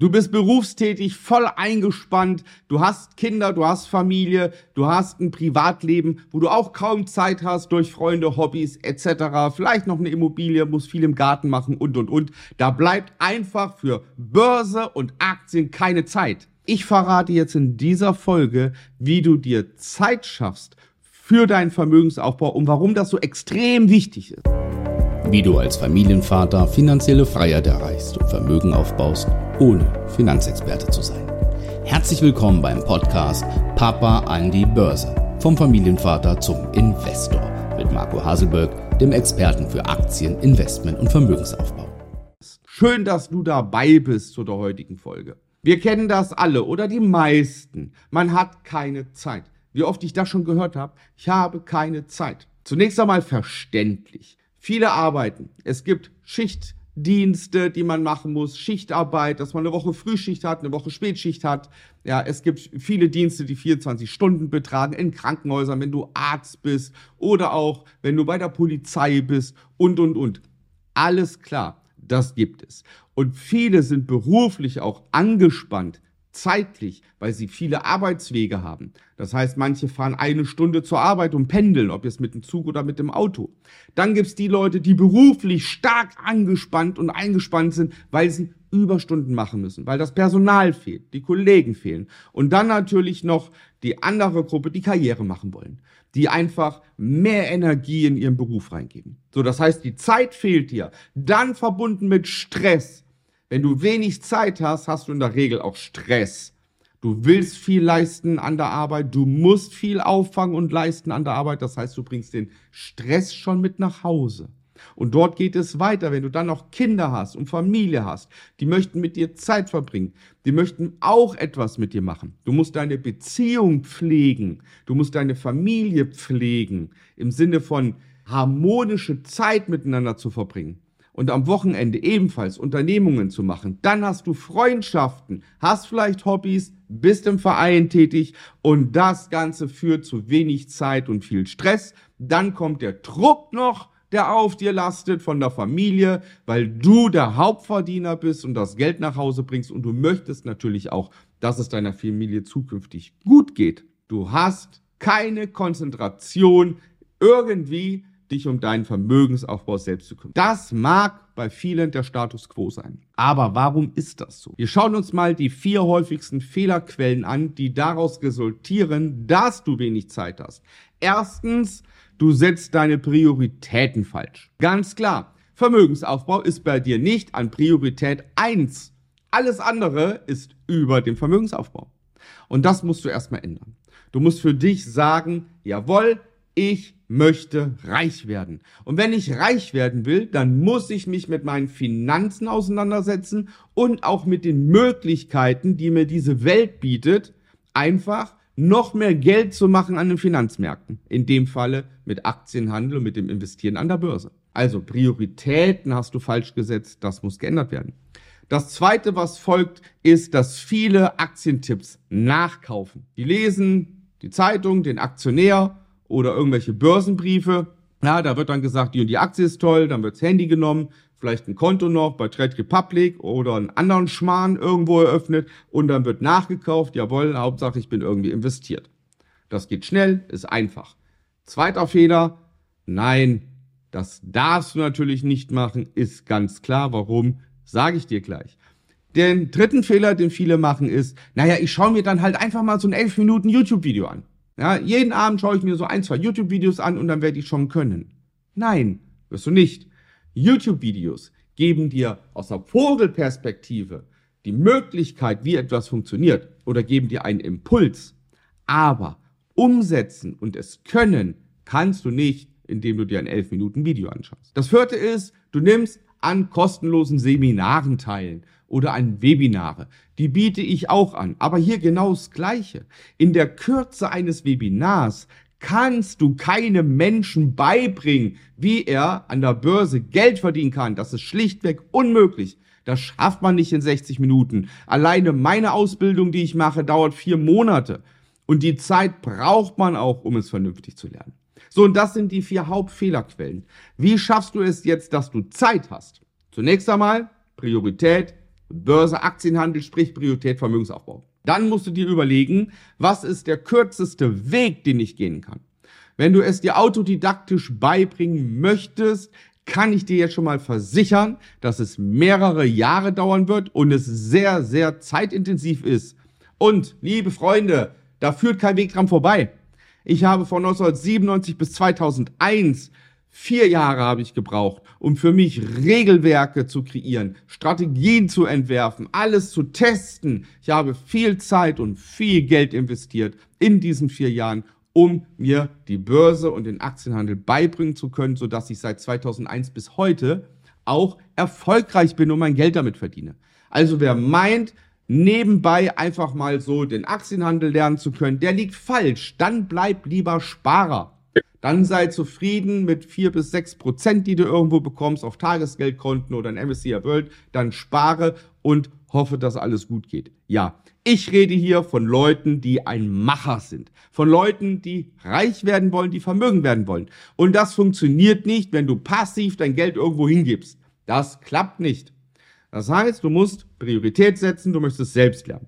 Du bist berufstätig, voll eingespannt, du hast Kinder, du hast Familie, du hast ein Privatleben, wo du auch kaum Zeit hast durch Freunde, Hobbys etc. Vielleicht noch eine Immobilie, musst viel im Garten machen und und und. Da bleibt einfach für Börse und Aktien keine Zeit. Ich verrate jetzt in dieser Folge, wie du dir Zeit schaffst für deinen Vermögensaufbau und warum das so extrem wichtig ist. Wie du als Familienvater finanzielle Freiheit erreichst und Vermögen aufbaust ohne Finanzexperte zu sein. Herzlich willkommen beim Podcast Papa an die Börse. Vom Familienvater zum Investor mit Marco Haselberg, dem Experten für Aktien, Investment und Vermögensaufbau. Schön, dass du dabei bist zu der heutigen Folge. Wir kennen das alle oder die meisten. Man hat keine Zeit. Wie oft ich das schon gehört habe, ich habe keine Zeit. Zunächst einmal verständlich. Viele arbeiten. Es gibt Schicht, Dienste, die man machen muss, Schichtarbeit, dass man eine Woche Frühschicht hat, eine Woche Spätschicht hat. Ja, es gibt viele Dienste, die 24 Stunden betragen in Krankenhäusern, wenn du Arzt bist oder auch wenn du bei der Polizei bist und, und, und. Alles klar, das gibt es. Und viele sind beruflich auch angespannt zeitlich, weil sie viele Arbeitswege haben. Das heißt, manche fahren eine Stunde zur Arbeit und pendeln, ob jetzt mit dem Zug oder mit dem Auto. Dann gibt's die Leute, die beruflich stark angespannt und eingespannt sind, weil sie Überstunden machen müssen, weil das Personal fehlt, die Kollegen fehlen. Und dann natürlich noch die andere Gruppe, die Karriere machen wollen, die einfach mehr Energie in ihren Beruf reingeben. So, das heißt, die Zeit fehlt dir, dann verbunden mit Stress, wenn du wenig Zeit hast, hast du in der Regel auch Stress. Du willst viel leisten an der Arbeit, du musst viel auffangen und leisten an der Arbeit. Das heißt, du bringst den Stress schon mit nach Hause. Und dort geht es weiter, wenn du dann noch Kinder hast und Familie hast, die möchten mit dir Zeit verbringen, die möchten auch etwas mit dir machen. Du musst deine Beziehung pflegen, du musst deine Familie pflegen, im Sinne von harmonische Zeit miteinander zu verbringen und am Wochenende ebenfalls Unternehmungen zu machen. Dann hast du Freundschaften, hast vielleicht Hobbys, bist im Verein tätig und das Ganze führt zu wenig Zeit und viel Stress. Dann kommt der Druck noch, der auf dir lastet von der Familie, weil du der Hauptverdiener bist und das Geld nach Hause bringst und du möchtest natürlich auch, dass es deiner Familie zukünftig gut geht. Du hast keine Konzentration irgendwie dich um deinen Vermögensaufbau selbst zu kümmern. Das mag bei vielen der Status quo sein. Aber warum ist das so? Wir schauen uns mal die vier häufigsten Fehlerquellen an, die daraus resultieren, dass du wenig Zeit hast. Erstens, du setzt deine Prioritäten falsch. Ganz klar, Vermögensaufbau ist bei dir nicht an Priorität 1. Alles andere ist über dem Vermögensaufbau. Und das musst du erstmal ändern. Du musst für dich sagen, jawohl, ich möchte reich werden. Und wenn ich reich werden will, dann muss ich mich mit meinen Finanzen auseinandersetzen und auch mit den Möglichkeiten, die mir diese Welt bietet, einfach noch mehr Geld zu machen an den Finanzmärkten. In dem Falle mit Aktienhandel und mit dem Investieren an der Börse. Also Prioritäten hast du falsch gesetzt, das muss geändert werden. Das zweite, was folgt, ist, dass viele Aktientipps nachkaufen. Die lesen die Zeitung, den Aktionär oder irgendwelche Börsenbriefe. Ja, da wird dann gesagt, die und die Aktie ist toll, dann wirds Handy genommen, vielleicht ein Konto noch bei Trade Republic oder einen anderen Schmarrn irgendwo eröffnet und dann wird nachgekauft, jawohl, Hauptsache ich bin irgendwie investiert. Das geht schnell, ist einfach. Zweiter Fehler, nein, das darfst du natürlich nicht machen, ist ganz klar. Warum, sage ich dir gleich. Den dritten Fehler, den viele machen, ist, naja, ich schaue mir dann halt einfach mal so ein 11 Minuten YouTube-Video an. Ja, jeden Abend schaue ich mir so ein, zwei YouTube-Videos an und dann werde ich schon können. Nein, wirst du nicht. YouTube-Videos geben dir aus der Vogelperspektive die Möglichkeit, wie etwas funktioniert oder geben dir einen Impuls. Aber umsetzen und es können kannst du nicht, indem du dir ein 11 Minuten Video anschaust. Das vierte ist, du nimmst an kostenlosen Seminaren teilen oder an Webinare. Die biete ich auch an. Aber hier genau das Gleiche. In der Kürze eines Webinars kannst du keinem Menschen beibringen, wie er an der Börse Geld verdienen kann. Das ist schlichtweg unmöglich. Das schafft man nicht in 60 Minuten. Alleine meine Ausbildung, die ich mache, dauert vier Monate. Und die Zeit braucht man auch, um es vernünftig zu lernen. So, und das sind die vier Hauptfehlerquellen. Wie schaffst du es jetzt, dass du Zeit hast? Zunächst einmal Priorität Börse, Aktienhandel, sprich Priorität Vermögensaufbau. Dann musst du dir überlegen, was ist der kürzeste Weg, den ich gehen kann. Wenn du es dir autodidaktisch beibringen möchtest, kann ich dir jetzt schon mal versichern, dass es mehrere Jahre dauern wird und es sehr, sehr zeitintensiv ist. Und, liebe Freunde, da führt kein Weg dran vorbei. Ich habe von 1997 bis 2001 vier Jahre habe ich gebraucht, um für mich Regelwerke zu kreieren, Strategien zu entwerfen, alles zu testen. Ich habe viel Zeit und viel Geld investiert in diesen vier Jahren um mir die Börse und den Aktienhandel beibringen zu können, sodass ich seit 2001 bis heute auch erfolgreich bin und mein Geld damit verdiene. Also wer meint, nebenbei einfach mal so den Aktienhandel lernen zu können, der liegt falsch. Dann bleib lieber Sparer. Dann sei zufrieden mit vier bis sechs Prozent, die du irgendwo bekommst auf Tagesgeldkonten oder in MSCI World. Dann spare und hoffe, dass alles gut geht. Ja, ich rede hier von Leuten, die ein Macher sind. Von Leuten, die reich werden wollen, die Vermögen werden wollen. Und das funktioniert nicht, wenn du passiv dein Geld irgendwo hingibst. Das klappt nicht. Das heißt, du musst Priorität setzen, du möchtest selbst lernen.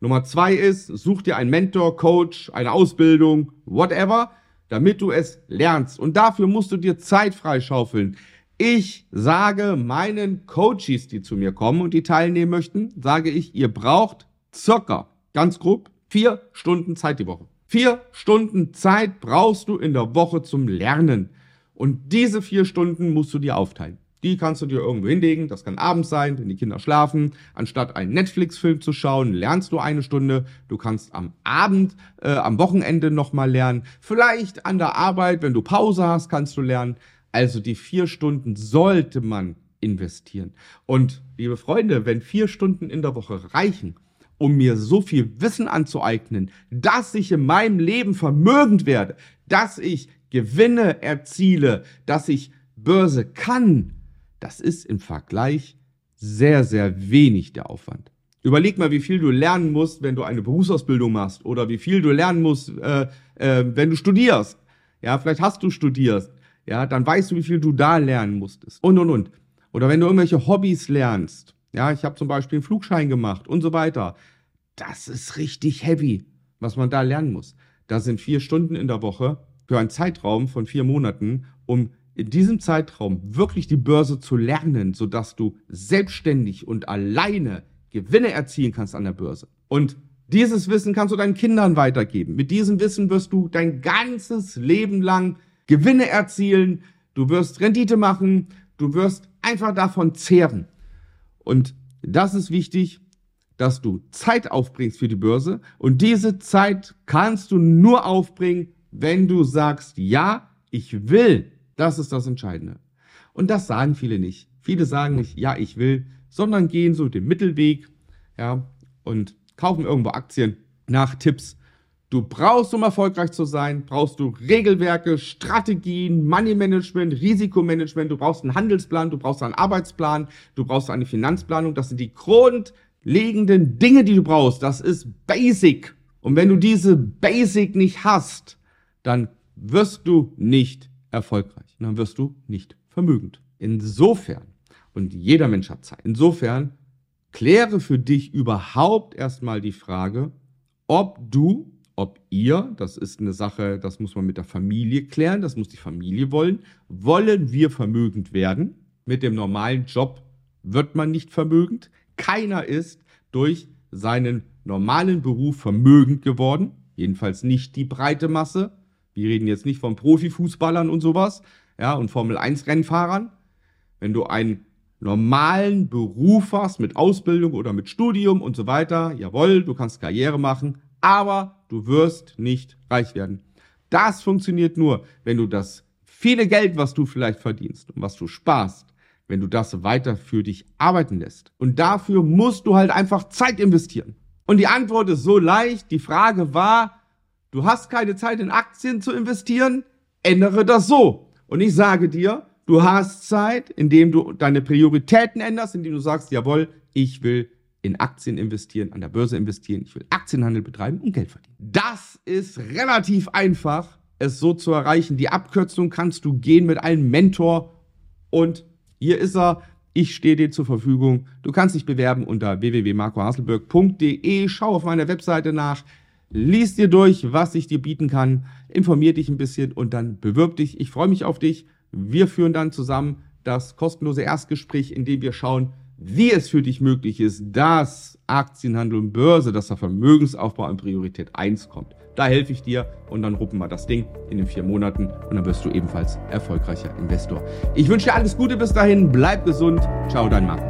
Nummer zwei ist, such dir einen Mentor, Coach, eine Ausbildung, whatever, damit du es lernst. Und dafür musst du dir Zeit freischaufeln. Ich sage meinen Coaches, die zu mir kommen und die teilnehmen möchten, sage ich, ihr braucht circa, ganz grob, vier Stunden Zeit die Woche. Vier Stunden Zeit brauchst du in der Woche zum Lernen. Und diese vier Stunden musst du dir aufteilen. Die kannst du dir irgendwo hinlegen. Das kann abends sein, wenn die Kinder schlafen. Anstatt einen Netflix-Film zu schauen, lernst du eine Stunde. Du kannst am Abend, äh, am Wochenende nochmal lernen. Vielleicht an der Arbeit, wenn du Pause hast, kannst du lernen. Also die vier Stunden sollte man investieren. Und liebe Freunde, wenn vier Stunden in der Woche reichen, um mir so viel Wissen anzueignen, dass ich in meinem Leben vermögend werde, dass ich Gewinne erziele, dass ich Börse kann, das ist im Vergleich sehr, sehr wenig der Aufwand. Überleg mal, wie viel du lernen musst, wenn du eine Berufsausbildung machst oder wie viel du lernen musst, äh, äh, wenn du studierst. Ja, vielleicht hast du studiert. Ja, dann weißt du, wie viel du da lernen musstest. Und, und, und. Oder wenn du irgendwelche Hobbys lernst. Ja, ich habe zum Beispiel einen Flugschein gemacht und so weiter. Das ist richtig heavy, was man da lernen muss. Da sind vier Stunden in der Woche für einen Zeitraum von vier Monaten, um in diesem Zeitraum wirklich die Börse zu lernen, sodass du selbstständig und alleine Gewinne erzielen kannst an der Börse. Und dieses Wissen kannst du deinen Kindern weitergeben. Mit diesem Wissen wirst du dein ganzes Leben lang Gewinne erzielen, du wirst Rendite machen, du wirst einfach davon zehren. Und das ist wichtig, dass du Zeit aufbringst für die Börse. Und diese Zeit kannst du nur aufbringen, wenn du sagst, ja, ich will. Das ist das Entscheidende. Und das sagen viele nicht. Viele sagen nicht, ja, ich will, sondern gehen so den Mittelweg, ja, und kaufen irgendwo Aktien nach Tipps. Du brauchst, um erfolgreich zu sein, brauchst du Regelwerke, Strategien, Money Management, Risikomanagement, du brauchst einen Handelsplan, du brauchst einen Arbeitsplan, du brauchst eine Finanzplanung. Das sind die grundlegenden Dinge, die du brauchst. Das ist Basic. Und wenn du diese Basic nicht hast, dann wirst du nicht erfolgreich. dann wirst du nicht vermögend. Insofern, und jeder Mensch hat Zeit, insofern kläre für dich überhaupt erstmal die Frage, ob du ob ihr, das ist eine Sache, das muss man mit der Familie klären, das muss die Familie wollen, wollen wir vermögend werden? Mit dem normalen Job wird man nicht vermögend. Keiner ist durch seinen normalen Beruf vermögend geworden, jedenfalls nicht die breite Masse. Wir reden jetzt nicht von Profifußballern und sowas, ja, und Formel 1 Rennfahrern. Wenn du einen normalen Beruf hast mit Ausbildung oder mit Studium und so weiter, jawohl, du kannst Karriere machen, aber du wirst nicht reich werden. Das funktioniert nur, wenn du das viele Geld, was du vielleicht verdienst und was du sparst, wenn du das weiter für dich arbeiten lässt. Und dafür musst du halt einfach Zeit investieren. Und die Antwort ist so leicht. Die Frage war, du hast keine Zeit in Aktien zu investieren? Ändere das so. Und ich sage dir, du hast Zeit, indem du deine Prioritäten änderst, indem du sagst, jawohl, ich will in Aktien investieren, an der Börse investieren, ich will Aktienhandel betreiben und Geld verdienen. Das ist relativ einfach, es so zu erreichen. Die Abkürzung kannst du gehen mit einem Mentor und hier ist er. Ich stehe dir zur Verfügung. Du kannst dich bewerben unter www.marcohaselberg.de. Schau auf meiner Webseite nach, lies dir durch, was ich dir bieten kann, informier dich ein bisschen und dann bewirb dich. Ich freue mich auf dich. Wir führen dann zusammen das kostenlose Erstgespräch, in dem wir schauen, wie es für dich möglich ist, dass Aktienhandel und Börse, dass der Vermögensaufbau an Priorität 1 kommt. Da helfe ich dir und dann ruppen wir das Ding in den vier Monaten und dann wirst du ebenfalls erfolgreicher Investor. Ich wünsche dir alles Gute bis dahin, bleib gesund. Ciao, dein Marco.